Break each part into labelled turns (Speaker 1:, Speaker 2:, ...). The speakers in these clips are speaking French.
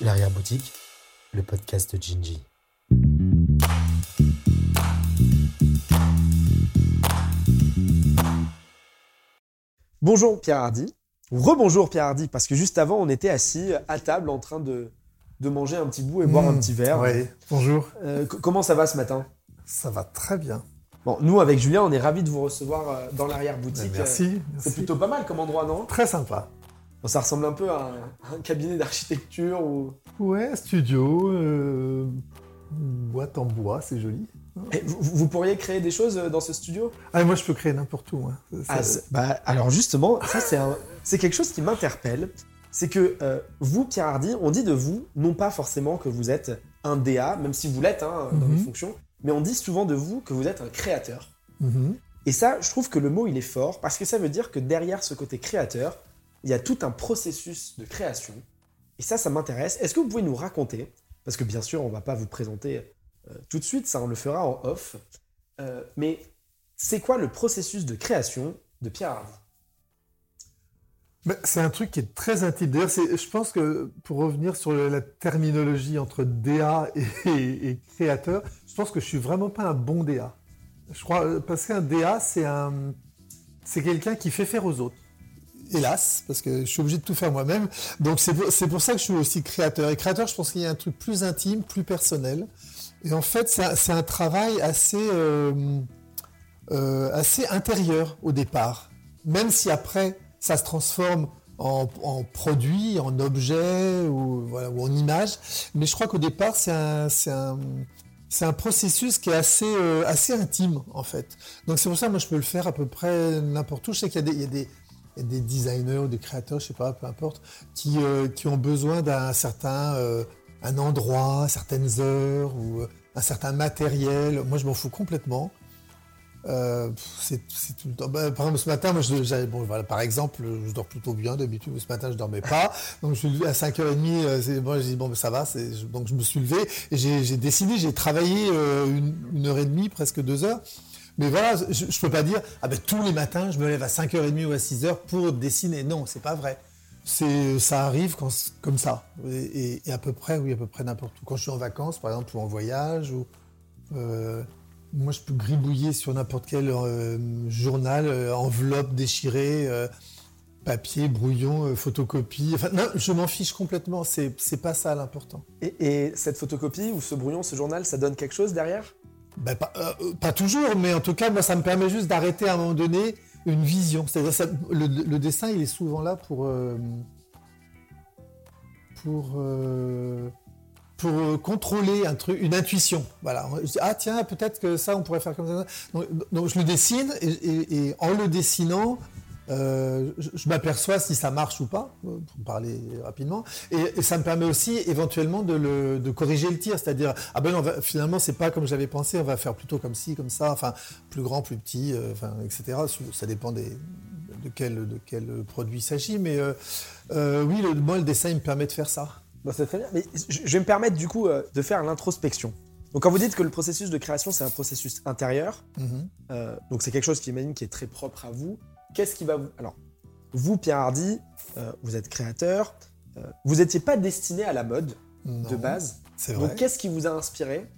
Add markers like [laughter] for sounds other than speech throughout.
Speaker 1: L'arrière-boutique, le podcast de Gingy. Bonjour Pierre Hardy. Rebonjour Pierre Hardy, parce que juste avant, on était assis à table en train de, de manger un petit bout et boire un
Speaker 2: Mmh,
Speaker 1: petit verre.
Speaker 2: Oui, bonjour.
Speaker 1: Euh, c- comment ça va ce matin?
Speaker 2: Ça va très bien.
Speaker 1: Bon, nous, avec Julien, on est ravis de vous recevoir euh, dans l'arrière-boutique.
Speaker 2: Ben, merci.
Speaker 1: Euh, C'est plutôt pas mal comme endroit, non?
Speaker 2: Très sympa.
Speaker 1: Ça ressemble un peu à un, cabinet d'architecture ou...
Speaker 2: Ouais, studio, euh, boîte en bois, c'est joli.
Speaker 1: Vous, vous pourriez créer des choses euh, dans ce studio?
Speaker 2: Ah, moi, je peux créer n'importe où. Ça-
Speaker 1: Ah, bah, alors justement, ça c'est un- quelque chose qui m'interpelle. C'est que euh, vous, Pierre Hardy, on dit de vous, non pas forcément que vous êtes un DA, même si vous l'êtes hein, dans
Speaker 2: Mhm.
Speaker 1: vos fonctions, mais on dit souvent de vous que vous êtes un créateur.
Speaker 2: Mhm.
Speaker 1: Et ça, je trouve que le mot, il est fort, parce que ça veut dire que derrière ce côté créateur, il y a tout un processus de création. Et ça, ça m'intéresse. Est-ce que vous pouvez nous raconter, parce que bien sûr, on va pas vous présenter euh, tout de suite, ça, on le fera en off, euh, mais c'est quoi le processus de création de Pierre Hardy
Speaker 2: Ben, c'est un truc qui est très intime. D'ailleurs, je pense que pour revenir sur la terminologie entre DA et créateur, je pense que je suis vraiment pas un bon DA. Je crois euh, parce qu'un DA, c'est un, c'est quelqu'un qui fait faire aux autres. Hélas, parce que je suis obligé de tout faire moi-même. Donc c'est pour, pour ça que je suis aussi créateur. Et créateur, je pense qu'il y a un truc plus intime, plus personnel. Et en fait, c'est un, travail assez, euh, euh, assez intérieur au départ. Même si après, ça se transforme en, en produit, en objet ou, voilà, ou en image. Mais je crois qu'au départ, c'est un, un, processus qui est assez, euh, assez intime, en fait. Donc c'est pour ça, moi, je peux le faire à peu près n'importe où. Je sais qu'il y a des, des designers ou des créateurs, je sais pas, peu importe, qui, euh, qui ont besoin d'un certain euh, endroit, certaines heures ou euh, un certain matériel. Moi, je m'en fous complètement. Bah, par exemple, ce matin, moi, je, bon, voilà, par exemple, je dors plutôt bien d'habitude. Ce matin, je dormais pas. Donc, je suis à 5h30. Euh, c'est, moi, j'ai dit, bon, ça va. Donc, je me suis levé et j'ai, dessiné. J'ai travaillé une heure et demie, presque deux heures. Mais voilà, je, je peux pas dire, ah ben, tous les matins, je me lève à 5h30 ou à 6h pour dessiner. Non, c'est pas vrai. C'est, ça arrive comme ça. Et, à peu près, oui, à peu près n'importe où. Quand je suis en vacances, par exemple, ou en voyage, ou, euh, moi, je peux gribouiller sur n'importe quel euh, journal, euh, enveloppe déchirée, papier, brouillon, photocopie. Enfin, non, je m'en fiche complètement. C'est, c'est pas ça l'important.
Speaker 1: et cette photocopie ou ce brouillon, ce journal, ça donne quelque chose derrière?
Speaker 2: Ben, pas, euh, pas toujours, mais en tout cas, moi, ça me permet juste d'arrêter à un moment donné une vision. C'est-à-dire, le, dessin, il est souvent là pour euh, pour euh, pour contrôler une intuition. Voilà. Je dis, ah tiens, peut-être que ça, on pourrait faire comme ça. Donc, je le dessine et en le dessinant. Euh, je, je m'aperçois si ça marche ou pas, euh, pour parler rapidement, et, et ça me permet aussi éventuellement de, le, de corriger le tir, c'est-à-dire ah ben non, va- finalement c'est pas comme j'avais pensé, on va faire plutôt comme ci, comme ça, enfin plus grand, plus petit, euh, enfin etc. Ça dépend des, de quel de quel produit il s'agit, mais euh, oui, le, moi le dessin il me permet de faire ça.
Speaker 1: Bon, c'est très bien. Mais je je vais me permettre du coup de faire l'introspection. Donc quand vous dites que le processus de création, c'est un processus intérieur,
Speaker 2: Mhm.
Speaker 1: donc c'est quelque chose qui, imagine, qui est très propre à vous, qu'est-ce qui va vous... Alors, vous, Pierre Hardy, euh, vous êtes créateur, euh, vous n'étiez pas destiné à la mode
Speaker 2: Non,
Speaker 1: de base.
Speaker 2: C'est vrai.
Speaker 1: Donc qu'est-ce qui vous a inspiré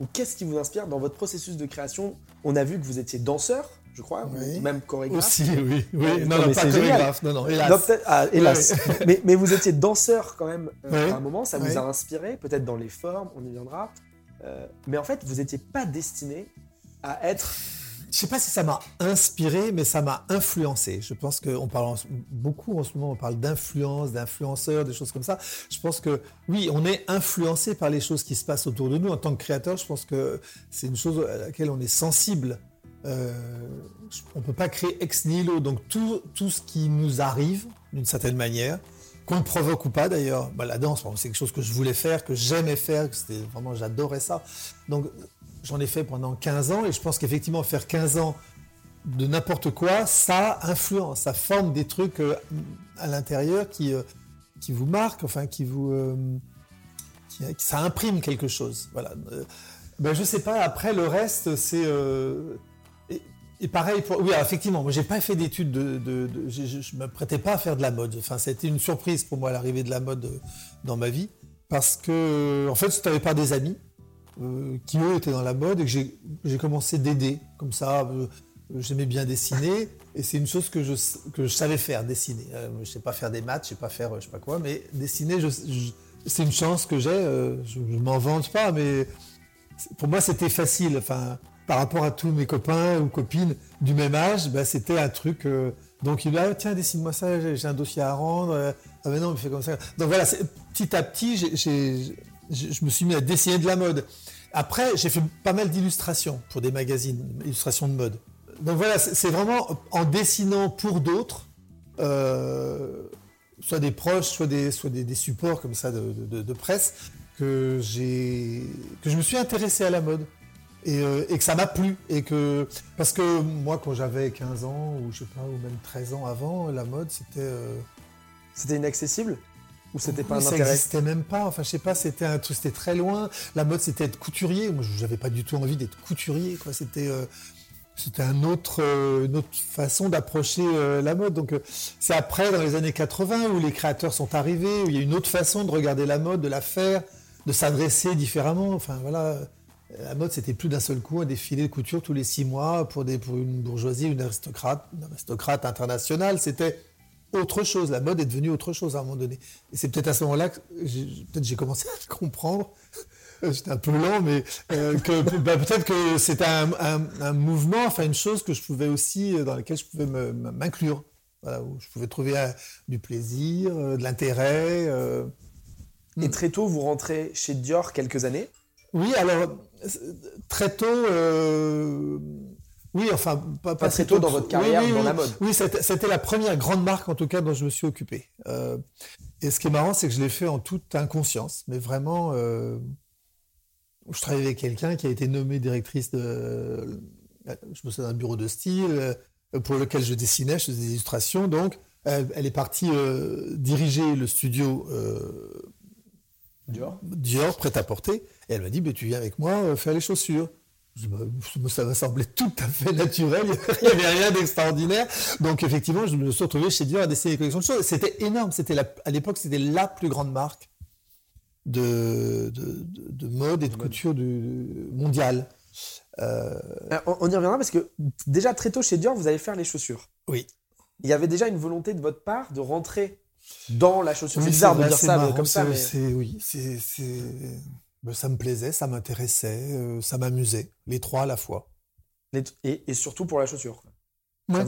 Speaker 1: Ou qu'est-ce qui vous inspire dans votre processus de création? On a vu que vous étiez danceur, je crois,
Speaker 2: Oui.
Speaker 1: ou même chorégraphe.
Speaker 2: Aussi, oui, oui. Non,
Speaker 1: non,
Speaker 2: non,
Speaker 1: mais
Speaker 2: pas
Speaker 1: c'est génial.
Speaker 2: chorégraphe, non, non, hélas.
Speaker 1: Non, peut-être- ah, hélas. [laughs] mais, mais vous étiez danseur quand même euh, à un moment, ça vous a inspiré, peut-être dans les formes, on y viendra. Euh, mais en fait, vous n'étiez pas destiné à être.
Speaker 2: Je sais pas si ça m'a inspiré, mais ça m'a influencé. Je pense qu'on parle beaucoup en ce moment, on parle d'influence, d'influenceurs, des choses comme ça. Je pense que oui, on est influencé par les choses qui se passent autour de nous. En tant que créateur, je pense que c'est une chose à laquelle on est sensible. Euh, on peut pas créer ex nihilo, donc tout, tout ce qui nous arrive, d'une certaine manière, qu'on le provoque ou pas d'ailleurs. Bah, la danse, c'est quelque chose que je voulais faire, que j'aimais faire, que c'était vraiment, j'adorais ça. Donc j'en ai fait pendant 15 ans et je pense qu'effectivement faire 15 ans de n'importe quoi, ça influence, ça forme des trucs euh, à l'intérieur qui, euh, qui vous marquent, enfin qui vous... euh, qui- ça imprime quelque chose. Voilà. Ben, je sais pas, après le reste, c'est... et, pareil, pour, oui, effectivement, moi j'ai pas fait d'études de... de, de- je, je- me prêtais pas à faire de la mode. Enfin, c'était une surprise pour moi l'arrivée de la mode dans ma vie. parce que, en fait, c'était avec par des amis euh, qui, eux, étaient dans la mode et que j'ai commencé d'aider. Comme ça, euh, j'aimais bien dessiner et c'est une chose que je, que je savais faire, dessiner. Euh, je ne sais pas faire des maths, je ne sais pas faire je sais pas quoi, mais dessiner, c'est une chance que j'ai. je ne m'en vante pas, mais pour moi, c'était facile. Enfin, par rapport à tous mes copains ou copines du même âge, bah, c'était un truc. donc il dit ah, tiens, dessine-moi ça, j'ai un dossier à rendre. ah mais non, mais fais comme ça. Donc voilà, petit à petit, je me suis mis à dessiner de la mode. Après, j'ai fait pas mal d'illustrations pour des magazines, illustrations de mode. Donc voilà, c'est vraiment en dessinant pour d'autres, euh, soit des proches, soit des, soit des, supports comme ça de, presse, que, que je me suis intéressé à la mode. Euh, et, que ça m'a plu. Et que, parce que moi, quand j'avais 15 ans, ou je sais pas, ou même 13 ans avant, la mode, c'était. Euh,
Speaker 1: c'était inaccessible? Ou c'était pas un
Speaker 2: ça
Speaker 1: intérêt
Speaker 2: n'existait même pas. Enfin, je sais pas, c'était un truc, c'était très loin. La mode, c'était être couturier. Moi, j'avais pas du tout envie d'être couturier. Quoi, c'était euh, c'était un autre, euh, une autre façon d'approcher euh, la mode. Donc, c'est après, dans les années 80, où les créateurs sont arrivés, où il y a une autre façon de regarder la mode, de la faire, de s'adresser différemment. Enfin, voilà. La mode, c'était plus d'un seul coup un défilé de couture tous les six mois pour, des, pour une bourgeoisie, une aristocrate, une aristocrate internationale. C'était autre chose. La mode est devenue autre chose à un moment donné. Et c'est peut-être à ce moment-là que peut-être j'ai commencé à comprendre. [laughs] J'étais un peu lent, mais euh, que [laughs] bah, peut-être que c'était un, mouvement, enfin une chose que je pouvais aussi euh, dans laquelle je pouvais m'inclure, où je pouvais trouver euh, du plaisir, de l'intérêt.
Speaker 1: Et très tôt, vous rentrez chez Dior quelques années?
Speaker 2: Oui, alors très tôt oui, enfin,
Speaker 1: pas, très tôt dans votre carrière dans la mode.
Speaker 2: Oui, c'était la première grande marque, en tout cas, dont je me suis occupé. Euh, et ce qui est marrant, c'est que je l'ai fait en toute inconscience, mais vraiment, euh, je travaillais avec quelqu'un qui a été nommé directrice de, je me souviens d'un bureau de style euh, pour lequel je dessinais, je faisais des illustrations. Donc, elle est partie diriger le studio
Speaker 1: Dior.
Speaker 2: Dior, prêt à porter, et elle m'a dit, bah, tu viens avec moi faire les chaussures ça m'a semblé tout à fait naturel, [laughs] il n'y avait rien d'extraordinaire. Donc effectivement, je me suis retrouvé chez Dior à dessiner des collections de choses. C'était énorme, c'était à l'époque, c'était la plus grande marque de, de, mode et de, couture du, mondiale.
Speaker 1: Euh, on, y reviendra parce que déjà très tôt chez Dior, vous allez faire les chaussures.
Speaker 2: Oui.
Speaker 1: Il y avait déjà une volonté de votre part de rentrer dans la chaussure. c'est bizarre de dire ça comme ça.
Speaker 2: Mais... Oui, c'est ça me plaisait, ça m'intéressait, euh, ça m'amusait, les trois à la fois.
Speaker 1: Et, surtout pour la chaussure.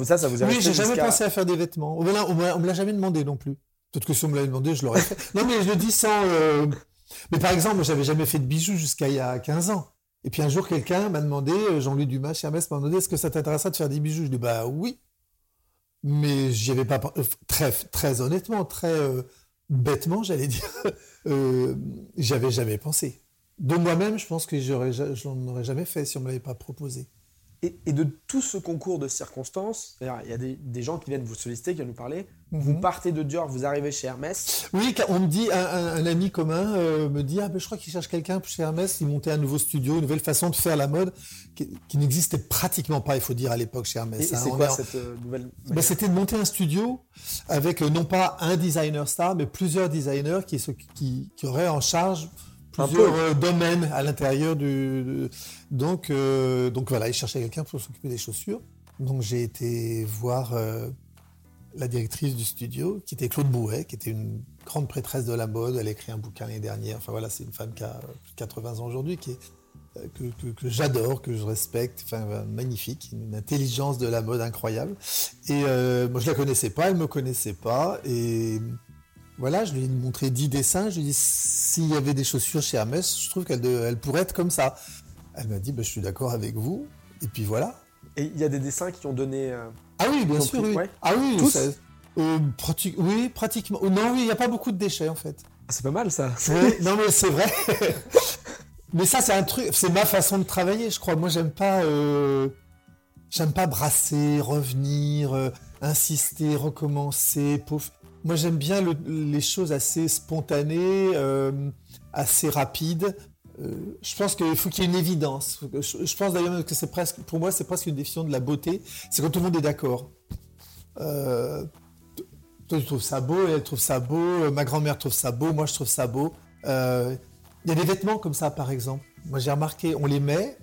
Speaker 2: Ça, ça, vous a Oui, j'ai jamais pensé à faire des vêtements. On ne me l'a jamais demandé non plus. Peut-être que si on me l'avait demandé, je l'aurais fait. non, mais je le dis sans. Euh, mais par exemple, j'avais jamais fait de bijoux jusqu'à il y a 15 ans. Et puis un jour, quelqu'un m'a demandé, euh, Jean-Louis Dumas chez Hermès m'a demandé est-ce que ça t'intéresserait de faire des bijoux? Je dis bah oui. Mais j'y avais pas. Très, très honnêtement, très bêtement, j'allais dire, [laughs] j'avais jamais pensé de moi-même, je pense que je n'en aurais jamais fait si on ne me l'avait pas proposé.
Speaker 1: Et, de tout ce concours de circonstances, il y a des, gens qui viennent vous solliciter, qui viennent nous parler. Vous mhm. partez de Dior, vous arrivez chez Hermès.
Speaker 2: Oui, on me dit, un, ami commun euh, me dit, ah ben je crois qu'il cherche quelqu'un chez Hermès, il montait un nouveau studio, une nouvelle façon de faire la mode, qui, n'existait pratiquement pas, il faut dire, à l'époque chez Hermès.
Speaker 1: Et, hein. c'est quoi cette euh, nouvelle
Speaker 2: ben, C'était de monter un studio avec euh, non pas un designer star, mais plusieurs designers qui, qui, qui auraient en charge plusieurs euh, domaines à l'intérieur du. Donc, euh, donc voilà, il cherchait quelqu'un pour s'occuper des chaussures. Donc j'ai été voir euh, la directrice du studio, qui était Claude Bouet, qui était une grande prêtresse de la mode. Elle a écrit un bouquin l'année dernière. Enfin voilà, c'est une femme qui a 80 ans aujourd'hui, qui est que, que, j'adore, que je respecte, enfin magnifique, une intelligence de la mode incroyable. Et moi je la connaissais pas, elle me connaissait pas, et voilà, je lui ai montré 10 dessins. Je lui ai dit s'il y avait des chaussures chez Hermès, je trouve qu'elles elle pourraient être comme ça. Elle m'a dit bah, je suis d'accord avec vous. Et puis voilà.
Speaker 1: Et il y a des dessins qui ont donné. Euh,
Speaker 2: ah oui, bien sûr. Oui. Ah oui,
Speaker 1: Tous
Speaker 2: euh, oui, pratiquement. Non, oui, il n'y a pas beaucoup de déchets en fait.
Speaker 1: Ah, c'est pas mal ça. [laughs]
Speaker 2: non, mais c'est vrai. [laughs] mais ça, c'est un truc. C'est ma façon de travailler, je crois. Moi, j'aime pas. Euh, j'aime pas brasser, revenir, insister, recommencer. Pauvre moi, j'aime bien les choses assez spontanées, euh, assez rapides. Euh, je pense qu'il faut qu'il y ait une évidence. Je, pense d'ailleurs que c'est presque, pour moi, c'est presque une définition de la beauté. C'est quand tout le monde est d'accord. Euh, toi, tu trouves ça beau, elle trouve ça beau, ma grand-mère trouve ça beau, moi, je trouve ça beau. Il y a des vêtements comme ça, par exemple. Moi, j'ai remarqué, on les met.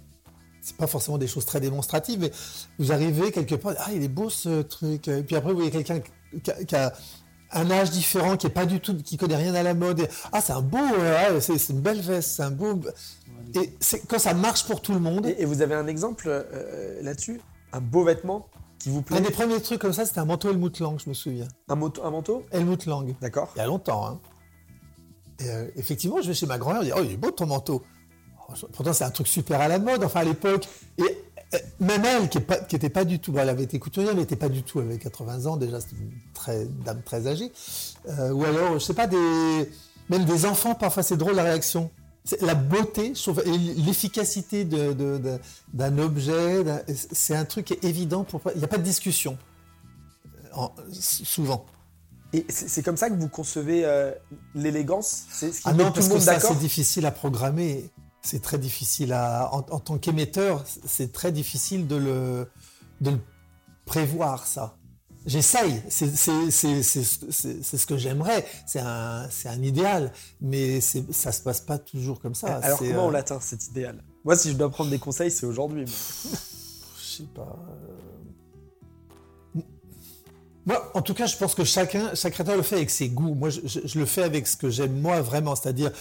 Speaker 2: C'est pas forcément des choses très démonstratives, mais vous arrivez quelque part, ah, il est beau ce truc. Et puis après, vous voyez quelqu'un qui a, un âge différent, qui est pas du tout, qui connaît rien à la mode. ah, c'est un beau, euh, c'est une belle veste, c'est un beau. Et quand ça marche pour tout le monde.
Speaker 1: Et, vous avez un exemple euh, là-dessus? Un beau vêtement qui vous plaît?
Speaker 2: Un des premiers trucs comme ça, c'était un manteau Helmut Lang, je me souviens.
Speaker 1: Un, un manteau?
Speaker 2: Helmut Lang.
Speaker 1: D'accord.
Speaker 2: Il y a longtemps. Hein. Et euh, effectivement, je vais chez ma grand-mère, et dit Oh, il est beau ton manteau. Oh, pourtant, c'est un truc super à la mode, enfin à l'époque. Et euh, même elle, qui n'était pas, du tout, elle avait été couturière, mais n'était pas du tout, elle avait 80 ans déjà, c'était une très, dame très âgée. ou alors, je sais pas, des, même des enfants, parfois c'est drôle la réaction la beauté, l'efficacité d'un objet, c'est un truc évident. Pour, il n'y a pas de discussion, euh, souvent.
Speaker 1: Et c'est comme ça que vous concevez euh, l'élégance? C'est
Speaker 2: ah non, parce que ça, c'est difficile à programmer. C'est très difficile à. En, tant qu'émetteur, c'est très difficile de le, de le prévoir, ça. J'essaye, c'est ce que j'aimerais, c'est un, un, idéal, mais ça se passe pas toujours comme ça.
Speaker 1: Alors comment on euh, l'atteint cet idéal? Moi, si je dois prendre des conseils, c'est aujourd'hui. [laughs]
Speaker 2: je sais pas. Euh. Moi, en tout cas, je pense que chacun, chaque créateur le fait avec ses goûts. Moi, je, le fais avec ce que j'aime moi vraiment, c'est-à-dire,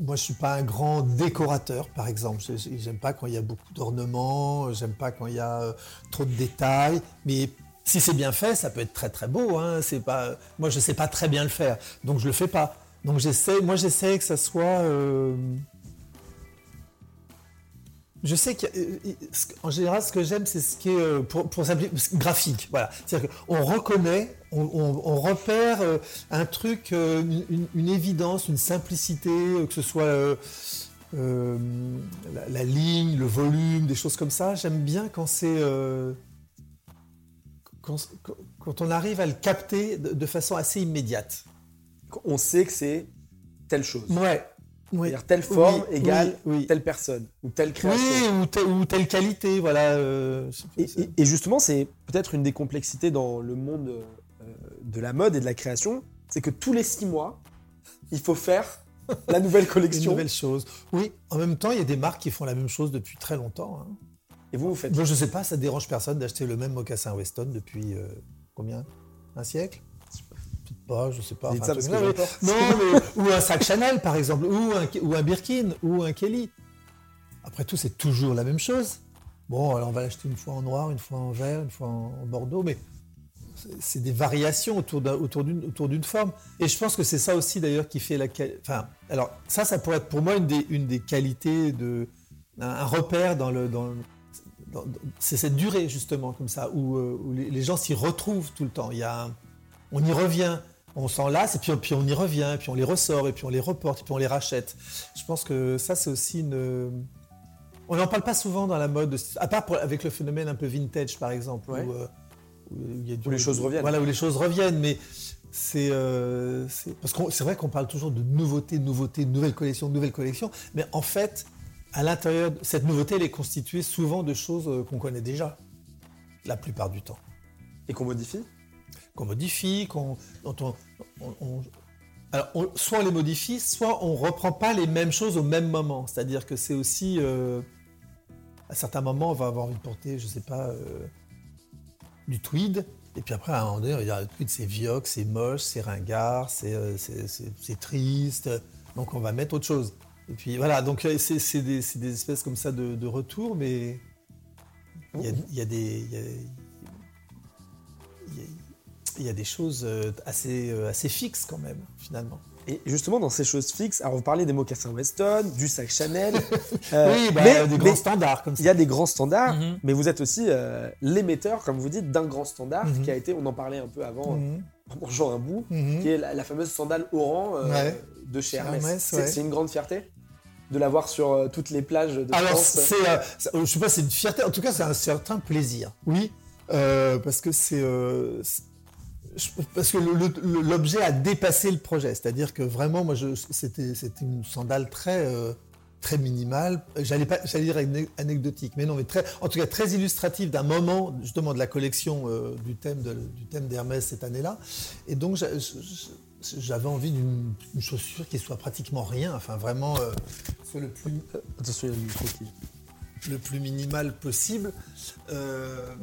Speaker 2: moi, je suis pas un grand décorateur, par exemple. J'aime pas quand il y a beaucoup d'ornements, j'aime pas quand il y a euh, trop de détails, mais si c'est bien fait, ça peut être très très beau. Hein. C'est pas, moi, je sais pas très bien le faire, donc je le fais pas. Donc j'essaie, moi, j'essaie que ça soit. Euh, je sais qu'en général, ce que j'aime, c'est ce qui est euh, pour, pour graphique. Voilà, c'est-à-dire qu'on reconnaît, on, repère euh, un truc, une, évidence, une simplicité, que ce soit la, ligne, le volume, des choses comme ça. J'aime bien quand c'est quand, on arrive à le capter de, façon assez immédiate.
Speaker 1: On sait que c'est telle chose.
Speaker 2: Ouais.
Speaker 1: C'est-à-dire telle forme égale telle personne ou telle création.
Speaker 2: Oui, ou, telle qualité, voilà.
Speaker 1: Euh, et, justement, c'est peut-être une des complexités dans le monde euh, de la mode et de la création, c'est que tous les six mois, il faut faire [laughs] la nouvelle collection. Une
Speaker 2: nouvelle chose. Oui, en même temps, il y a des marques qui font la même chose depuis très longtemps. Hein.
Speaker 1: Et vous, vous faites
Speaker 2: Je ne sais pas, ça dérange personne d'acheter le même mocassin Weston depuis euh, combien? Un siècle? Pas, je sais pas. non, ou un sac Chanel par exemple, ou un, ou un Birkin, ou un Kelly. Après tout, c'est toujours la même chose. Bon, alors on va l'acheter une fois en noir, une fois en vert, une fois en, bordeaux, mais c'est des variations autour d'une autour d'une forme. Et je pense que c'est ça aussi d'ailleurs qui fait la enfin alors ça ça pourrait être pour moi une des une des qualités de un, repère dans le dans, c'est cette durée justement comme ça où, euh, les, gens s'y retrouvent tout le temps. Il y a, on y revient, on s'en lasse et puis, puis on y revient, et puis on les ressort et puis on les reporte et puis on les rachète. Je pense que ça c'est aussi une. On n'en parle pas souvent dans la mode, à part avec le phénomène un peu vintage par exemple, où, euh,
Speaker 1: les choses reviennent.
Speaker 2: Voilà où les choses reviennent, mais c'est euh, parce que c'est vrai qu'on parle toujours de nouveautés, nouveautés, nouvelles collections, nouvelles collections, mais en fait à l'intérieur, cette nouveauté, elle est constituée souvent de choses euh, qu'on connaît déjà, la plupart du temps.
Speaker 1: Et qu'on modifie?
Speaker 2: Qu'on modifie, qu'on, alors, soit on les modifie, soit on reprend pas les mêmes choses au même moment. C'est-à-dire que c'est aussi, euh, à certains moments, on va avoir de porter, je sais pas, euh, du tweed. Et puis après, à un moment donné, on va dire, le tweed, c'est vioque, c'est moche, c'est ringard, c'est, c'est triste. Donc on va mettre autre chose. Et puis voilà, donc euh, c'est des, des, espèces comme ça de, retour, mais il y a, des. Il y a, des choses euh, assez, euh, assez fixes quand même, finalement.
Speaker 1: Et justement, dans ces choses fixes, alors vous parlez des mocassins Weston, du sac Chanel. [laughs]
Speaker 2: oui, bah, mais, des grands standards comme ça.
Speaker 1: Il y a des grands standards, mm-hmm. mais vous êtes aussi l'émetteur, comme vous dites, d'un grand standard mm-hmm. qui a été, on en parlait un peu avant, mm -hmm. un bout, qui est la, fameuse sandale Oran de chez Hermès. C'est une grande fierté de l'avoir sur euh, toutes les plages de
Speaker 2: Alors, c'est, euh, je sais pas, c'est une fierté. En tout cas, c'est un certain plaisir. Oui, euh, parce que c'est parce que l'objet a dépassé le projet. C'est-à-dire que vraiment, moi, c'était une sandale très très minimale. J'allais pas, j'allais dire anecdotique, mais non, mais très, en tout cas très illustrative d'un moment justement de la collection du thème de, du thème d'Hermès cette année-là. Et donc, j'avais envie d'une chaussure qui soit pratiquement rien, enfin vraiment euh, soit le plus,
Speaker 1: Attention, il y a le micro qui.
Speaker 2: le plus minimal possible. Euh,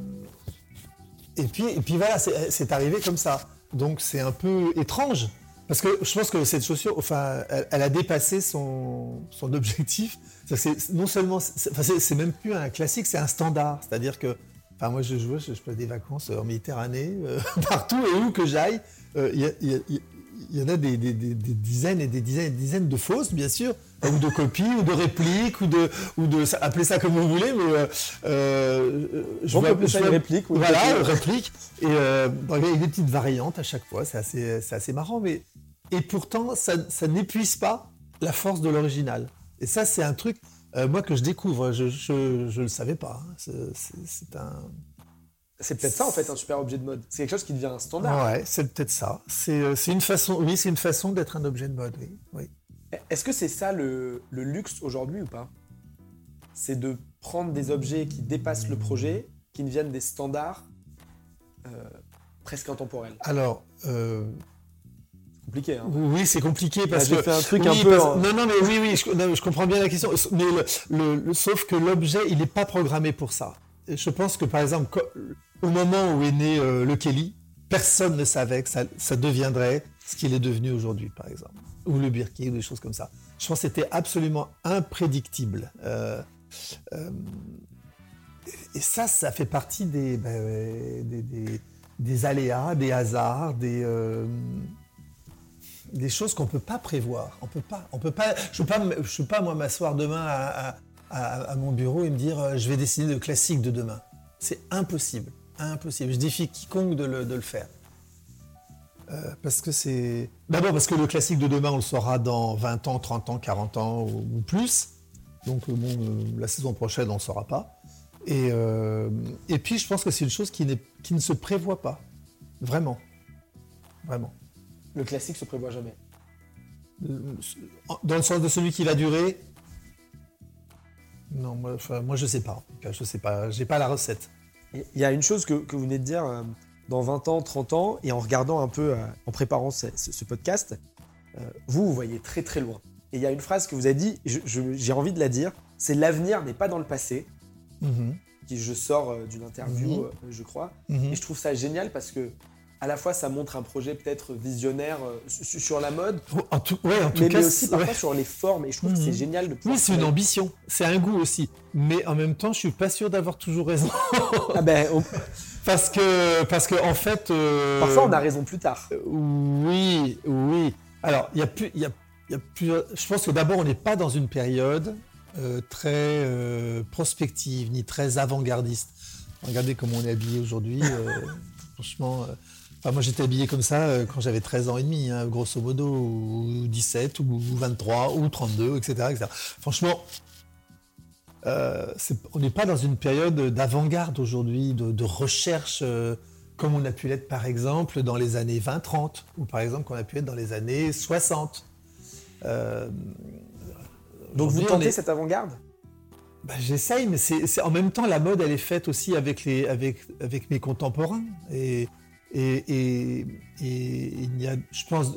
Speaker 2: et, puis, et puis voilà, c'est arrivé comme ça. Donc c'est un peu étrange. Parce que je pense que cette chaussure, enfin, elle, a dépassé son, son objectif. C'est- non seulement, c'est même plus un classique, c'est un standard. C'est-à-dire que, enfin, moi, je, je, je passe des vacances en Méditerranée, euh, [laughs] partout et où que j'aille, euh, il y, y il y en a des, des- des- des dizaines et des dizaines et des dizaines de fausses, bien sûr, ou de copies, ou de répliques, ou de, ou de, ça- appelez ça comme vous voulez, mais euh, euh, je
Speaker 1: On
Speaker 2: vois-
Speaker 1: appeler ça une réplique ou une
Speaker 2: Voilà, euh, réplique. Et euh, il y a des petites variantes à chaque fois, c'est assez, c'est assez marrant, mais et pourtant ça, ça n'épuise pas la force de l'original. Et ça, c'est un truc, euh, moi que je découvre, je je le savais pas. hein. C'est un,
Speaker 1: C'est peut-être ça en fait un super objet de mode. C'est quelque chose qui devient un standard.
Speaker 2: ouais, c'est peut-être ça. C'est euh, c'est une façon, oui, c'est une façon d'être un objet de mode, oui. oui.
Speaker 1: Est-ce que c'est ça le, le luxe aujourd'hui ou pas? C'est de prendre des objets qui dépassent le projet, qui deviennent des standards euh, presque intemporels.
Speaker 2: Alors, euh,
Speaker 1: Compliqué, hein
Speaker 2: oui, c'est compliqué parce
Speaker 1: Là,
Speaker 2: que
Speaker 1: fait un truc
Speaker 2: Oui,
Speaker 1: un peu.
Speaker 2: parce-
Speaker 1: en-
Speaker 2: Non, non, mais oui, oui, je, non, je comprends bien la question. Mais le, le- le- sauf que l'objet, il n'est pas programmé pour ça. Je pense que, par exemple, au moment où est né euh, le Kelly, personne ne savait que ça, deviendrait ce qu'il est devenu aujourd'hui, par exemple. Ou le Birkin, ou des choses comme ça. Je pense que c'était absolument imprédictible. Euh, euh, et ça, ça fait partie des, ben, des, aléas, des hasards, des... des choses qu'on peut pas prévoir. On peut pas. On peut pas. Je Je peux pas moi m'asseoir demain à, à- mon bureau et me dire je vais dessiner le classique de demain. C'est impossible. Impossible. Je défie quiconque de le, de le faire. Euh, parce que c'est. D'abord parce que le classique de demain, on le saura dans 20 ans, 30 ans, 40 ans ou, ou plus. Donc, euh, bon, euh, la saison prochaine, on ne le saura pas. Et, euh, et puis, je pense que c'est une chose qui, ne se prévoit pas. Vraiment. Vraiment.
Speaker 1: Le classique se prévoit jamais.
Speaker 2: Dans le sens de celui qui va durer Non, moi, enfin, moi je sais pas. Je sais pas. J'ai pas la recette.
Speaker 1: Il y a une chose que, que vous venez de dire, euh, dans 20 ans, 30 ans, et en regardant un peu, euh, en préparant ce, podcast, euh, vous, vous voyez très très loin. Et il y a une phrase que vous avez dit, j'ai envie de la dire, c'est l'avenir n'est pas dans le passé, qui je sors d'une interview,
Speaker 2: Mhm.
Speaker 1: euh, je crois.
Speaker 2: mhm.
Speaker 1: Et je trouve ça génial parce que à la fois ça montre un projet peut-être visionnaire euh, su- sur la mode,
Speaker 2: En tout, ouais, en tout
Speaker 1: mais,
Speaker 2: cas,
Speaker 1: mais aussi
Speaker 2: c'est-
Speaker 1: parfois
Speaker 2: ouais.
Speaker 1: sur les formes. Et je trouve que
Speaker 2: Mhm.
Speaker 1: c'est génial de pouvoir.
Speaker 2: oui, c'est une ambition. C'est un goût aussi. Mais en même temps, je suis pas sûr d'avoir toujours raison.
Speaker 1: Ah ben, on- [laughs]
Speaker 2: parce que, parce que en fait. euh,
Speaker 1: parfois on a raison plus tard.
Speaker 2: Oui, oui. Alors, il y a plus, y a, il y a plusieurs- Je pense que d'abord, on n'est pas dans une période euh, très euh, prospective ni très avant-gardiste. Regardez comment on est habillé aujourd'hui. euh, [laughs] franchement, euh, enfin, moi j'étais habillé comme ça euh, quand j'avais 13 ans et demi, hein, grosso modo, ou 17, ou 23, ou 32, etc. etc. Franchement, euh, on n'est pas dans une période d'avant-garde aujourd'hui, de, de recherche. euh, comme on a pu l'être par exemple dans les années 20-30, ou par exemple qu'on a pu être dans les années 60. Euh,
Speaker 1: Donc vous tentez
Speaker 2: est-
Speaker 1: cette avant-garde?
Speaker 2: Bah, J'essaye, mais c'est- en même temps la mode elle est faite aussi avec, les, avec, avec mes contemporains. Et, et, il y a, je pense,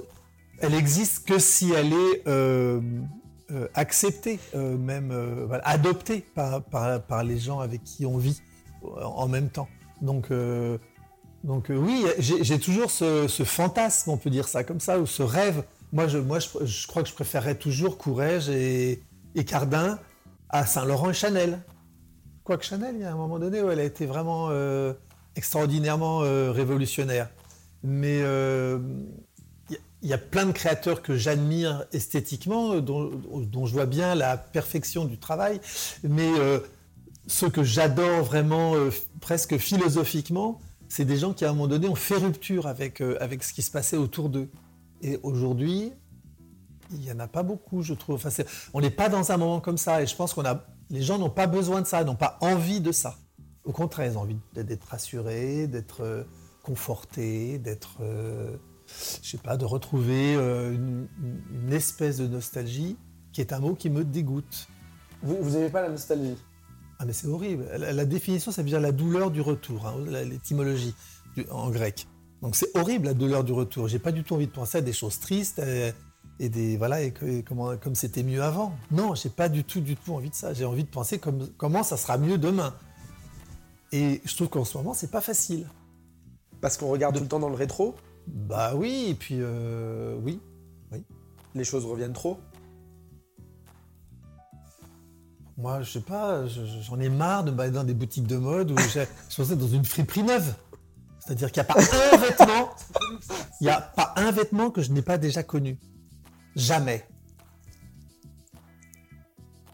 Speaker 2: elle existe que si elle est euh, euh, acceptée, euh, même adoptée par, par, les gens avec qui on vit en même temps. Donc, donc oui, j'ai toujours ce, fantasme, on peut dire ça comme ça, ou ce rêve. Moi, je, moi, je, crois que je préférerais toujours Courrèges et, et Cardin à Saint-Laurent et Chanel. Quoique Chanel, il y a un moment donné où elle a été vraiment extraordinairement euh, révolutionnaire. Mais euh, il y a- plein de créateurs que j'admire esthétiquement, euh, dont, je vois bien la perfection du travail. Mais euh, ceux que j'adore vraiment, presque philosophiquement, c'est des gens qui, à un moment donné, ont fait rupture avec, avec ce qui se passait autour d'eux. Et aujourd'hui, il n'y en a pas beaucoup, je trouve. Enfin, on n'est pas dans un moment comme ça. Et je pense qu'on a, les gens n'ont pas besoin de ça, n'ont pas envie de ça. Au contraire, ils ont envie d'être- rassurés, d'être euh, confortés, d'être, euh, je sais pas, de retrouver euh, une, une espèce de nostalgie qui est un mot qui me dégoûte.
Speaker 1: Vous, vous aimez pas la nostalgie?
Speaker 2: Ah mais c'est horrible. La, la définition, ça veut dire la douleur du retour, hein, l'étymologie en grec. Donc c'est horrible la douleur du retour. J'ai pas du tout envie de penser à des choses tristes et, et des voilà et, que- et comment comme c'était mieux avant. Non, j'ai pas du tout du tout envie de ça. J'ai envie de penser comme, comment ça sera mieux demain. Et je trouve qu'en ce moment c'est pas facile.
Speaker 1: Parce qu'on regarde tout le temps dans le rétro,
Speaker 2: Bah oui et puis euh, oui.
Speaker 1: les choses reviennent trop.
Speaker 2: Moi je sais pas, je- je- j'en ai marre de me dans des boutiques de mode où [laughs] je pensais dans une friperie neuve. C'est-à-dire qu'il n'y a pas un vêtement, il n'y a pas un vêtement que je n'ai pas déjà connu. Jamais.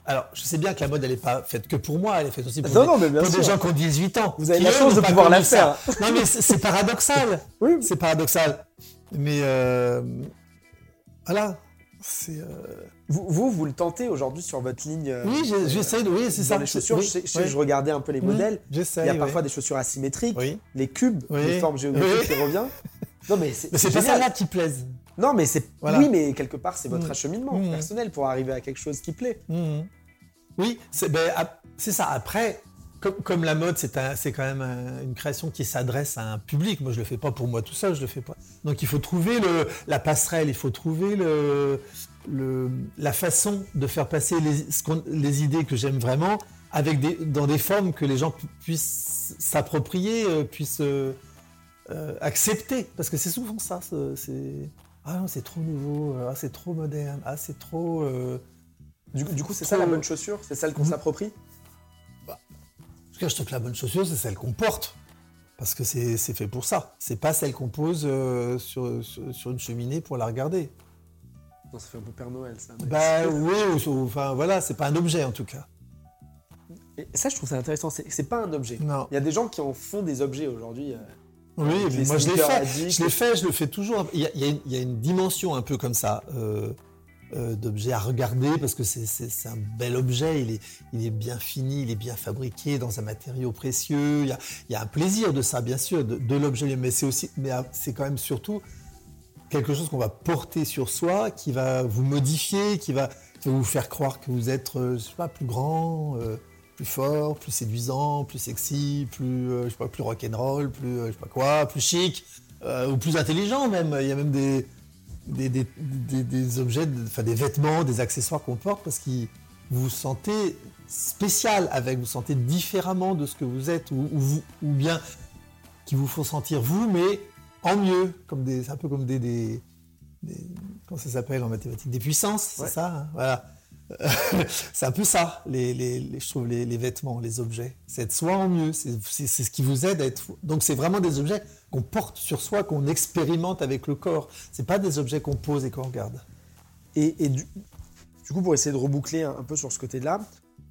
Speaker 2: Alors, je sais bien que la mode, elle n'est pas faite que pour moi, elle est faite aussi pour,
Speaker 1: Non,
Speaker 2: des,
Speaker 1: non, mais bien
Speaker 2: pour des
Speaker 1: sûr.
Speaker 2: gens qui ont 18 ans.
Speaker 1: Vous avez la chance de
Speaker 2: pas
Speaker 1: pouvoir la faire.
Speaker 2: Non, mais c'est paradoxal. [laughs]
Speaker 1: Oui.
Speaker 2: C'est paradoxal. Mais euh, voilà. C'est. euh,
Speaker 1: Vous, vous, vous le tentez aujourd'hui sur votre ligne. euh,
Speaker 2: Oui, j'ai- j'essaie de. Oui, c'est ça.
Speaker 1: les chaussures.
Speaker 2: Oui,
Speaker 1: je,
Speaker 2: oui.
Speaker 1: regardais un peu les
Speaker 2: Mmh,
Speaker 1: modèles.
Speaker 2: J'essaie.
Speaker 1: Il y a
Speaker 2: oui.
Speaker 1: parfois des chaussures asymétriques,
Speaker 2: Oui.
Speaker 1: les cubes,
Speaker 2: Oui.
Speaker 1: les formes géométriques
Speaker 2: Oui.
Speaker 1: qui revient. [laughs] Non, mais c'est
Speaker 2: pas ça là qui plaise.
Speaker 1: Non, mais c'est
Speaker 2: Voilà.
Speaker 1: oui, mais quelque part, c'est votre
Speaker 2: Mmh.
Speaker 1: acheminement
Speaker 2: Mmh.
Speaker 1: personnel pour arriver à quelque chose qui plaît.
Speaker 2: Mhm. Oui, c'est ben, c'est ça. Après, comme, comme la mode, c'est quand même un- une création qui s'adresse à un public. Moi, je le fais pas pour moi tout seul, je le fais pas. Donc, il faut trouver le, la passerelle, il faut trouver le, le- la façon de faire passer les, ce qu'on- les idées que j'aime vraiment avec des, dans des formes que les gens pu- puissent s'approprier, euh, puissent euh, euh, accepter. Parce que c'est souvent ça. ce- C'est ah non, c'est trop nouveau, ah, c'est trop moderne, ah c'est trop. euh,
Speaker 1: Du, du coup, c'est ça la bonne chaussure? C'est celle qu'on
Speaker 2: Mmh.
Speaker 1: s'approprie?
Speaker 2: En tout cas, je trouve que la bonne chaussure, c'est celle qu'on porte. Parce que c'est fait pour ça. C'est pas celle qu'on pose euh, sur, sur, sur une cheminée pour la regarder.
Speaker 1: Non, ça fait un peu Père Noël, ça. mais-
Speaker 2: Bah oui, ou- ou- enfin voilà, c'est pas un objet en tout cas.
Speaker 1: Et ça, je trouve ça intéressant. C'est c'est pas un objet.
Speaker 2: Non.
Speaker 1: Il y a des gens qui en font des objets aujourd'hui. Euh,
Speaker 2: Oui,
Speaker 1: les
Speaker 2: moi je l'ai fait.
Speaker 1: addicts.
Speaker 2: Je l'ai fait, je le fais toujours. Il y a, il y a une, dimension un peu comme ça euh, euh, d'objet à regarder parce que c'est- un bel objet. Il est, il est bien fini, il est bien fabriqué dans un matériau précieux. Il y a, il y a un plaisir de ça, bien sûr, de, de l'objet, mais c'est aussi, mais ah, c'est quand même surtout quelque chose qu'on va porter sur soi, qui va vous modifier, qui va, qui va vous faire croire que vous êtes, euh, je sais pas, plus grand. euh, plus fort, plus séduisant, plus sexy, plus euh, je sais pas, plus rock'n'roll, plus euh, je sais pas quoi, plus chic, euh, ou plus intelligent même. Il y a même des des, des, des- des objets, enfin des vêtements, des accessoires qu'on porte parce que vous vous sentez spécial avec, vous vous sentez différemment de ce que vous êtes, ou, ou vous- ou bien qui vous font sentir vous, mais en mieux, comme des, un peu comme des, des, des- comment ça s'appelle en mathématiques, des puissances,
Speaker 1: Ouais.
Speaker 2: c'est ça, hein, voilà. [laughs] c'est un peu ça, les, les- les- je trouve, les, les vêtements, les objets. C'est être soi en mieux, c'est ce qui vous aide à être... Donc c'est vraiment des objets qu'on porte sur soi, qu'on expérimente avec le corps. C'est pas des objets qu'on pose et qu'on regarde.
Speaker 1: Et, et du, du coup, pour essayer de reboucler un, un peu sur ce côté-là,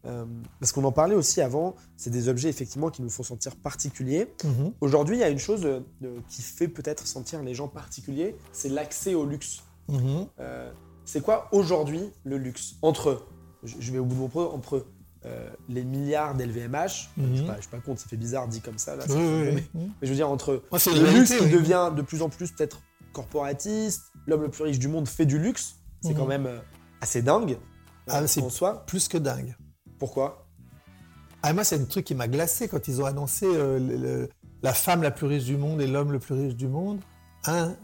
Speaker 1: euh, parce qu'on en parlait aussi avant, c'est des objets effectivement qui nous font sentir particuliers. Aujourd'hui, il y a une chose euh, euh, qui fait peut-être sentir les gens particuliers, c'est l'accès au luxe.
Speaker 2: Mhm.
Speaker 1: Euh, c'est quoi aujourd'hui le luxe Entre, je, vais au bout de mon propos, entre euh, les milliards d'LVMH, je
Speaker 2: Mhm.
Speaker 1: ne suis pas contre, ça fait bizarre dit comme ça, là, ça
Speaker 2: Oui,
Speaker 1: fait-
Speaker 2: oui,
Speaker 1: mais,
Speaker 2: oui.
Speaker 1: mais je veux dire, entre le luxe qui devient de plus en plus peut-être corporatiste, l'homme le plus riche du monde fait du luxe, c'est
Speaker 2: Mhm.
Speaker 1: quand même euh, assez dingue euh,
Speaker 2: Ah, c'est-
Speaker 1: en soi.
Speaker 2: Plus que dingue.
Speaker 1: Pourquoi?
Speaker 2: Ah, moi, c'est un truc qui m'a glacé quand ils ont annoncé euh, le- le- la femme la plus riche du monde et l'homme le plus riche du monde. Un,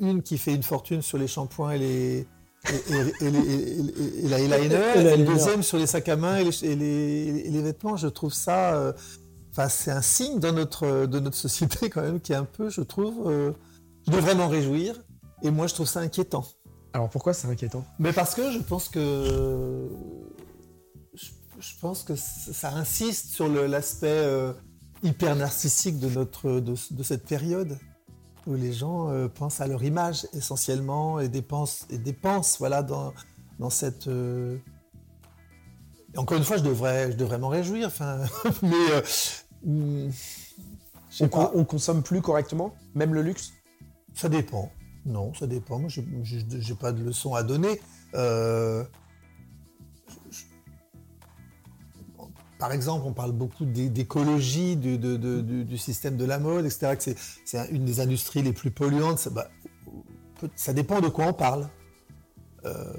Speaker 2: une qui fait une fortune sur les shampoings et les. Et, et- et le deuxième sur les sacs à main et les, et les- et les vêtements, je trouve ça. euh, c'est un signe dans notre, de notre société quand même qui est un peu, je trouve. euh, je devrais m'en réjouir. Et moi, je trouve ça inquiétant.
Speaker 1: Alors pourquoi c'est inquiétant?
Speaker 2: Mais parce que je pense que je, je pense que ça insiste sur l'aspect euh, hyper narcissique de notre de, de cette période où les gens euh, pensent à leur image essentiellement et dépensent et dépensent voilà dans dans cette euh, encore une fois je devrais je devrais m'en réjouir enfin [laughs] mais euh,
Speaker 1: on,
Speaker 2: pas.
Speaker 1: con- on consomme plus correctement, même le luxe?
Speaker 2: Ça dépend. Non, ça dépend. Moi, je n'ai pas de leçon à donner. Euh, par exemple, on parle beaucoup d'é- d'écologie, du, de- de- du- du système de la mode, etc. que c'est- c'est un- une des industries les plus polluantes. Ça, bah, ça dépend de quoi on parle. Euh,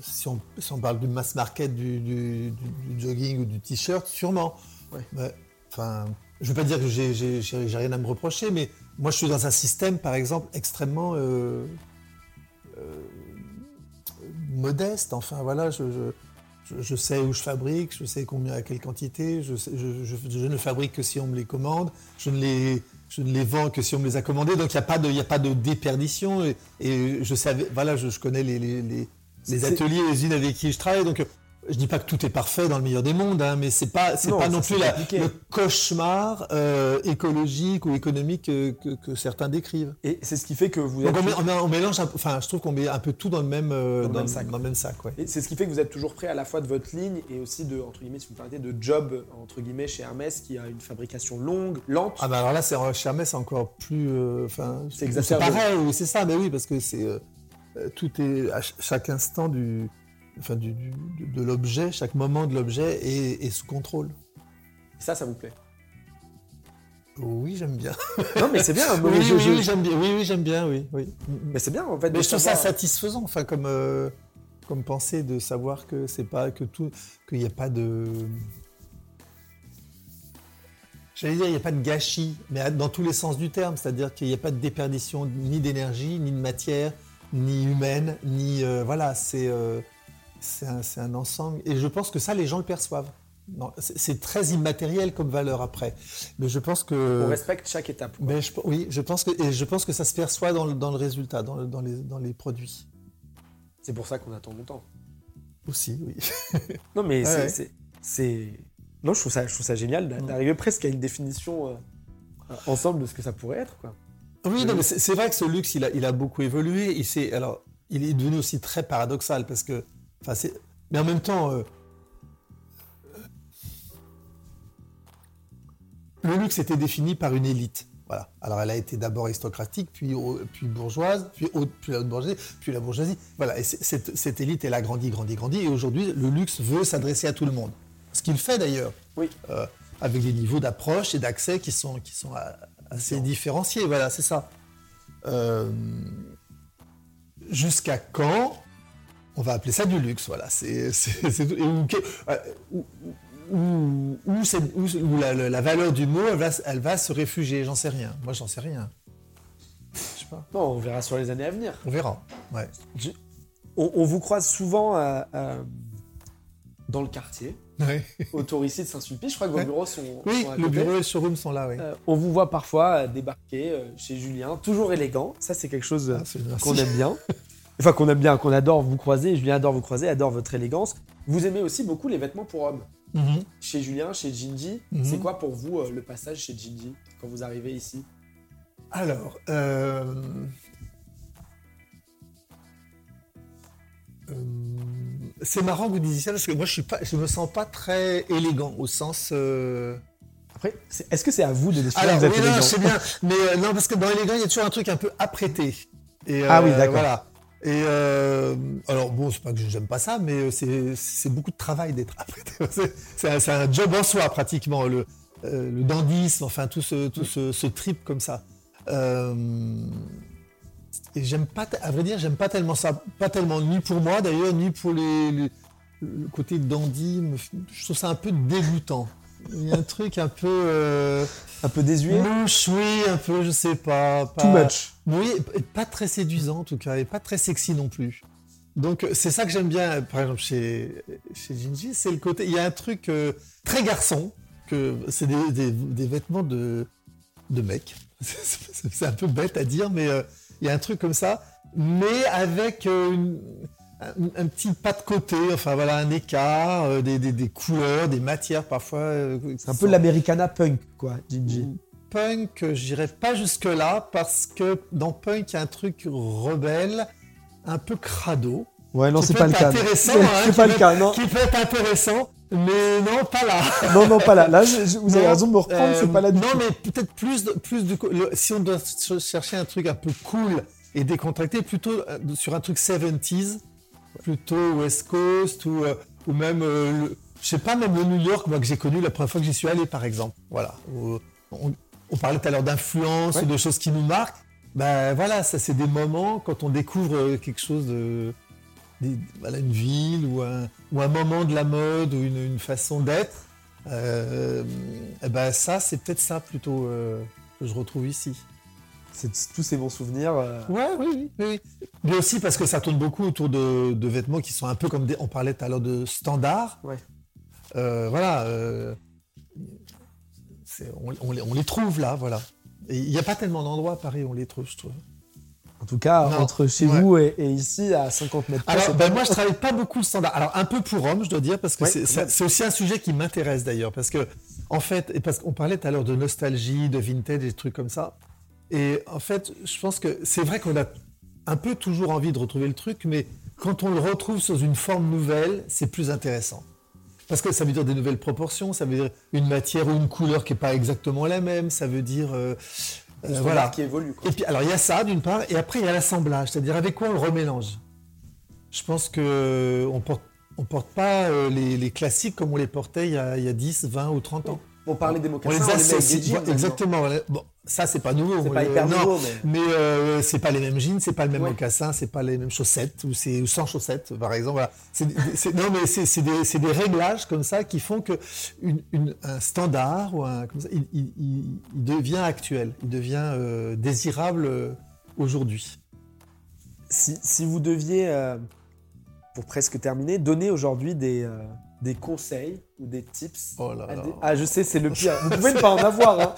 Speaker 2: si, on, si on parle du mass market, du, jogging ou du t-shirt, sûrement.
Speaker 1: Ouais.
Speaker 2: Enfin, je ne veux pas dire que j'ai rien à me reprocher, mais moi je suis dans un système, par exemple, extrêmement euh, euh, modeste. Enfin voilà, je, sais où je fabrique, je sais combien, à quelle quantité, je, ne fabrique que si on me les commande, je ne les, je ne les vends que si on me les a commandés, donc il n'y a, pas de, a pas de déperdition. Et, je savais, voilà, je, connais les, les, les ateliers, les usines avec qui je travaille, donc je dis pas que tout est parfait dans le meilleur des mondes, hein, mais c'est pas c'est pas non plus le cauchemar euh, écologique ou économique que, que, certains décrivent.
Speaker 1: Et c'est ce qui fait que vous.
Speaker 2: Donc on, mélange, enfin je trouve qu'on met un peu tout dans le même euh, dans, le même sac. Dans le même sac
Speaker 1: Et c'est ce qui fait que vous êtes toujours prêt à la fois de votre ligne et aussi de entre guillemets si vous permettez de job entre guillemets chez Hermès qui a une fabrication longue, lente.
Speaker 2: Ah bah alors là c'est chez Hermès c'est encore plus, euh, enfin c'est pareil, c'est ça, mais oui parce que c'est tout est à chaque instant du enfin, du, de l'objet, chaque moment de l'objet est, sous contrôle.
Speaker 1: Ça, ça vous plaît?
Speaker 2: Oui, j'aime bien. [laughs]
Speaker 1: Non, mais c'est bien.
Speaker 2: oui, oui, j'aime bien. Oui, oui, j'aime bien. Oui, oui.
Speaker 1: Mais c'est bien en fait.
Speaker 2: Mais je trouve ça satisfaisant, enfin, comme euh, comme pensée de savoir que c'est pas que tout, qu'il n'y a pas de. J'allais dire, il n'y a pas de gâchis, mais dans tous les sens du terme, c'est-à-dire qu'il n'y a pas de déperdition ni d'énergie, ni de matière, ni humaine, ni euh, voilà, c'est euh, c'est un, ensemble. Et je pense que ça, les gens le perçoivent. C'est très immatériel comme valeur après. Mais je pense que.
Speaker 1: On respecte chaque étape.
Speaker 2: Mais oui, je pense, que, et je pense que ça se perçoit dans le, dans le résultat, dans, dans, les, dans les produits.
Speaker 1: C'est pour ça qu'on attend longtemps.
Speaker 2: Aussi, oui. [laughs]
Speaker 1: non, mais c'est. Non, je trouve ça, je trouve ça génial mm. d'arriver presque à une définition euh, ensemble de ce que ça pourrait être. Quoi.
Speaker 2: Oui, non, mais c'est vrai que ce luxe, il a, il a beaucoup évolué. Il, alors, il est devenu aussi très paradoxal parce que mais en même temps, euh, le luxe était défini par une élite. Voilà. Alors elle a été d'abord aristocratique, puis, puis bourgeoise, puis, puis, la bourgeoisie, puis la bourgeoisie. Voilà. Et cette, élite, elle a grandi, grandi, grandi. Et aujourd'hui, le luxe veut s'adresser à tout le monde. Ce qu'il fait d'ailleurs.
Speaker 1: Oui.
Speaker 2: Euh, avec des niveaux d'approche et d'accès qui sont, qui sont assez différenciés. Voilà, c'est ça. Euh, jusqu'à quand on va appeler ça du luxe, voilà. C'est, où, la, valeur du mot, elle va, se réfugier, j'en sais rien. Moi, j'en sais rien.
Speaker 1: Je sais pas. Bon, on verra sur les années à venir.
Speaker 2: On verra, ouais.
Speaker 1: on, vous croise souvent euh, euh, dans le quartier, [laughs] autour ici de Saint-Sulpice. Je crois que vos bureaux sont,
Speaker 2: oui, le bureau et le showroom sont là, oui. Euh,
Speaker 1: on vous voit parfois débarquer chez Julien, toujours élégant. Ça, c'est quelque chose ah, qu'on aime bien. [laughs] enfin qu'on aime bien, qu'on adore vous croiser. Julien adore vous croiser, adore votre élégance. Vous aimez aussi beaucoup les vêtements pour hommes. Mhm. Chez Julien, chez Ginji, mhm. c'est quoi pour vous euh, le passage chez Ginji quand vous arrivez ici?
Speaker 2: Alors, euh, euh, c'est marrant que vous disiez ça parce que moi je suis pas, je me sens pas très élégant au sens.
Speaker 1: Après, est-ce que c'est à vous de décider
Speaker 2: Alors, oui, non, c'est bien, mais non parce que dans élégant il y a toujours un truc un peu apprêté.
Speaker 1: Et, ah oui, d'accord. Voilà.
Speaker 2: Et euh, alors bon, c'est pas que j'aime pas ça, mais c'est beaucoup de travail d'être apprêté. [laughs] C'est un, job en soi pratiquement, le, euh, le dandisme, enfin tout ce, tout ce, trip comme ça. Euh, et j'aime pas, à vrai dire, j'aime pas tellement ça, pas tellement ni pour moi d'ailleurs, ni pour les, le côté dandy. Je trouve ça un peu dégoûtant. Il y a un truc un peu. Euh,
Speaker 1: un peu désuet
Speaker 2: Louche, oui, un peu, je sais pas.
Speaker 1: Too much.
Speaker 2: Oui, pas très séduisant en tout cas, et pas très sexy non plus. Donc c'est ça que j'aime bien, par exemple, chez, chez Ginji, c'est le côté. Il y a un truc euh, très garçon, que c'est des, vêtements de, de mec. [laughs] c'est un peu bête à dire, mais euh, il y a un truc comme ça, mais avec une un, petit pas de côté, enfin voilà, un écart, euh, des, couleurs, des matières parfois. Euh,
Speaker 1: c'est un peu l'americana punk, quoi, Gingy.
Speaker 2: Punk, j'irai pas jusque-là, parce que dans punk, il y a un truc rebelle, un peu crado.
Speaker 1: Ouais, non, c'est pas le cas.
Speaker 2: Intéressant, hein,
Speaker 1: c'est pas le cas, non.
Speaker 2: Qui peut être intéressant, mais non, pas là.
Speaker 1: non, non, pas là. Là, vous avez raison de me reprendre, c'est pas là du
Speaker 2: non, tout. Non, mais peut-être plus, plus du si on doit chercher un truc un peu cool et décontracté, plutôt euh, sur un truc 70s, plutôt West Coast ou, euh, ou même, euh, je sais pas, même le New York, moi que j'ai connu la première fois que j'y suis allé, par exemple. Voilà. On, parlait tout à l'heure d'influence, de choses qui nous marquent. Ben voilà, ça c'est des moments quand on découvre euh, quelque chose de, une ville ou un, ou un moment de la mode ou une, façon d'être. Euh, eh ben ça, c'est peut-être ça plutôt euh, que je retrouve ici.
Speaker 1: C'est tous ces bons souvenirs. euh,
Speaker 2: Ouais, oui, oui, oui. Mais aussi parce que ça tourne beaucoup autour de, de vêtements qui sont un peu comme des, on parlait tout à l'heure de standards.
Speaker 1: Ouais.
Speaker 2: Euh, voilà. euh, on, on les, on les trouve là, voilà. Et il n'y a pas tellement d'endroits à Paris où on les trouve, je trouve.
Speaker 1: En tout cas,
Speaker 2: Non.
Speaker 1: entre chez
Speaker 2: Ouais.
Speaker 1: vous et, et ici, à 50 mètres
Speaker 2: Alors, ben, moi, je travaille pas beaucoup le standard. Alors, un peu pour Rome, je dois dire, parce que
Speaker 1: Ouais,
Speaker 2: c'est aussi un sujet qui m'intéresse d'ailleurs, parce que, en fait, et parce qu'on parlait tout à l'heure de nostalgie, de vintage, des trucs comme ça. Et en fait, je pense que c'est vrai qu'on a un peu toujours envie de retrouver le truc, mais quand on le retrouve sous une forme nouvelle, c'est plus intéressant. Parce que ça veut dire des nouvelles proportions, ça veut dire une matière ou une couleur qui n'est pas exactement la même, ça veut dire. euh, euh, voilà.
Speaker 1: qui évolue. quoi.
Speaker 2: Et puis, alors, il y a ça, d'une part, et après, il y a l'assemblage, c'est-à-dire avec quoi on le remélange. Je pense que on porte, on porte pas euh, les, les classiques comme on les portait il y, a, il y a 10, 20 ou 30 ans.
Speaker 1: On parlait des mocassins, on les
Speaker 2: associe. exactement. Bon, ça, c'est pas nouveau.
Speaker 1: C'est pas hyper
Speaker 2: non,
Speaker 1: nouveau, mais-
Speaker 2: mais euh, c'est pas les mêmes jeans, c'est pas le même
Speaker 1: Ouais.
Speaker 2: mocassin, c'est pas les mêmes chaussettes, ou c'est sans chaussettes, par exemple. Voilà. Non, mais c'est des, réglages comme ça qui font que une, une- un standard ou un, comme ça, il, il- il- il devient actuel, il devient euh, désirable euh, aujourd'hui.
Speaker 1: Si, si vous deviez, euh, pour presque terminer, donner aujourd'hui des, des conseils ou des tips.
Speaker 2: Oh là
Speaker 1: à
Speaker 2: là.
Speaker 1: des- Ah, je sais, c'est le pire. Vous [laughs] pouvez ne pas en avoir. hein.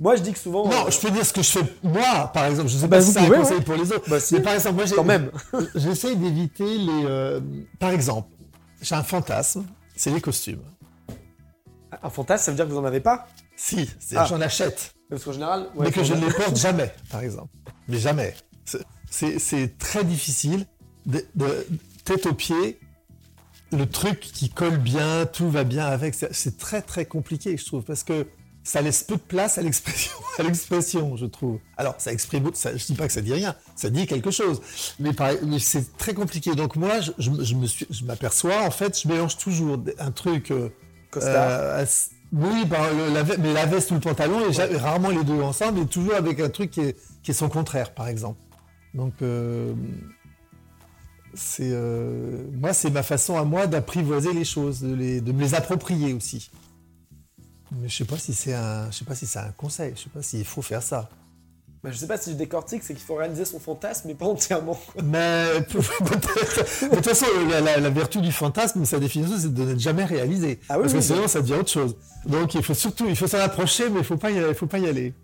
Speaker 1: Moi, je dis que souvent.
Speaker 2: Non,
Speaker 1: euh,
Speaker 2: je peux dire ce que je fais moi, par exemple. Je sais
Speaker 1: Bah,
Speaker 2: pas si c'est un conseil
Speaker 1: ouais.
Speaker 2: pour les autres.
Speaker 1: bah,
Speaker 2: Mais par exemple, moi,
Speaker 1: quand même. [laughs]
Speaker 2: j'essaye d'éviter les. euh, par exemple, j'ai un fantasme, c'est les costumes.
Speaker 1: Un fantasme, ça veut dire que vous en avez pas?
Speaker 2: Si,
Speaker 1: Ah.
Speaker 2: j'en achète,
Speaker 1: Parce qu'en général. ouais,
Speaker 2: mais que je ne les porte [laughs] jamais, par exemple. Mais jamais. C'est- très difficile de, de- tête aux pieds. Le truc qui colle bien, tout va bien avec, c'est très très compliqué, je trouve, parce que ça laisse peu de place à l'expression, [laughs] à l'expression, je trouve. Alors, ça exprime, ça, je dis pas que ça dit rien, ça dit quelque chose, mais, c'est très compliqué. Donc moi, je, je me- je me suis, je m'aperçois, en fait, je mélange toujours un truc. euh, euh, oui, bah, le- la, ve- mais la veste ou le pantalon, et rarement les deux ensemble, et toujours avec un truc qui est, qui est son contraire, par exemple. Donc, euh, c'est euh, moi, c'est ma façon à moi d'apprivoiser les choses, de, les- de me les approprier aussi. Mais je sais pas si c'est un, je sais pas si c'est un conseil, je sais pas s'il faut faire ça.
Speaker 1: Bah, je sais pas si je décortique, c'est qu'il faut réaliser son fantasme, mais pas entièrement.
Speaker 2: Mais [laughs] peut-être. De toute façon, la, la- la vertu du fantasme, sa définition, c'est de n'être jamais réalisé.
Speaker 1: Ah oui,
Speaker 2: Parce
Speaker 1: oui,
Speaker 2: que sinon, ça devient autre chose. Donc, il faut surtout, il faut s'en approcher, mais il faut pas, y, il faut pas y aller.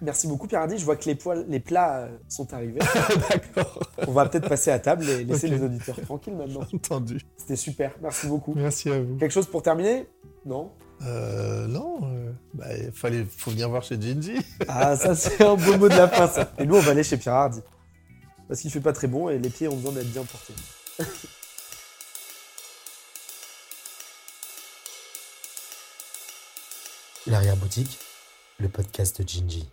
Speaker 1: Merci beaucoup, Pierre Hardy. Je vois que les, poils, les plats euh, sont arrivés. [laughs]
Speaker 2: D'accord,
Speaker 1: On va peut-être passer à table et laisser les auditeurs tranquilles maintenant.
Speaker 2: entendu.
Speaker 1: C'était super. Merci beaucoup.
Speaker 2: Merci à vous.
Speaker 1: Quelque chose pour terminer? Non?
Speaker 2: Euh, non, euh, bah, il fallait, faut venir voir chez Gingy. [laughs]
Speaker 1: Ah, ça, c'est un beau mot de la fin, ça. Et nous, on va aller chez Pierre Hardy. Parce qu'il fait pas très bon et les pieds ont besoin d'être bien portés. [laughs]
Speaker 3: L'arrière-boutique, le podcast de Gingy.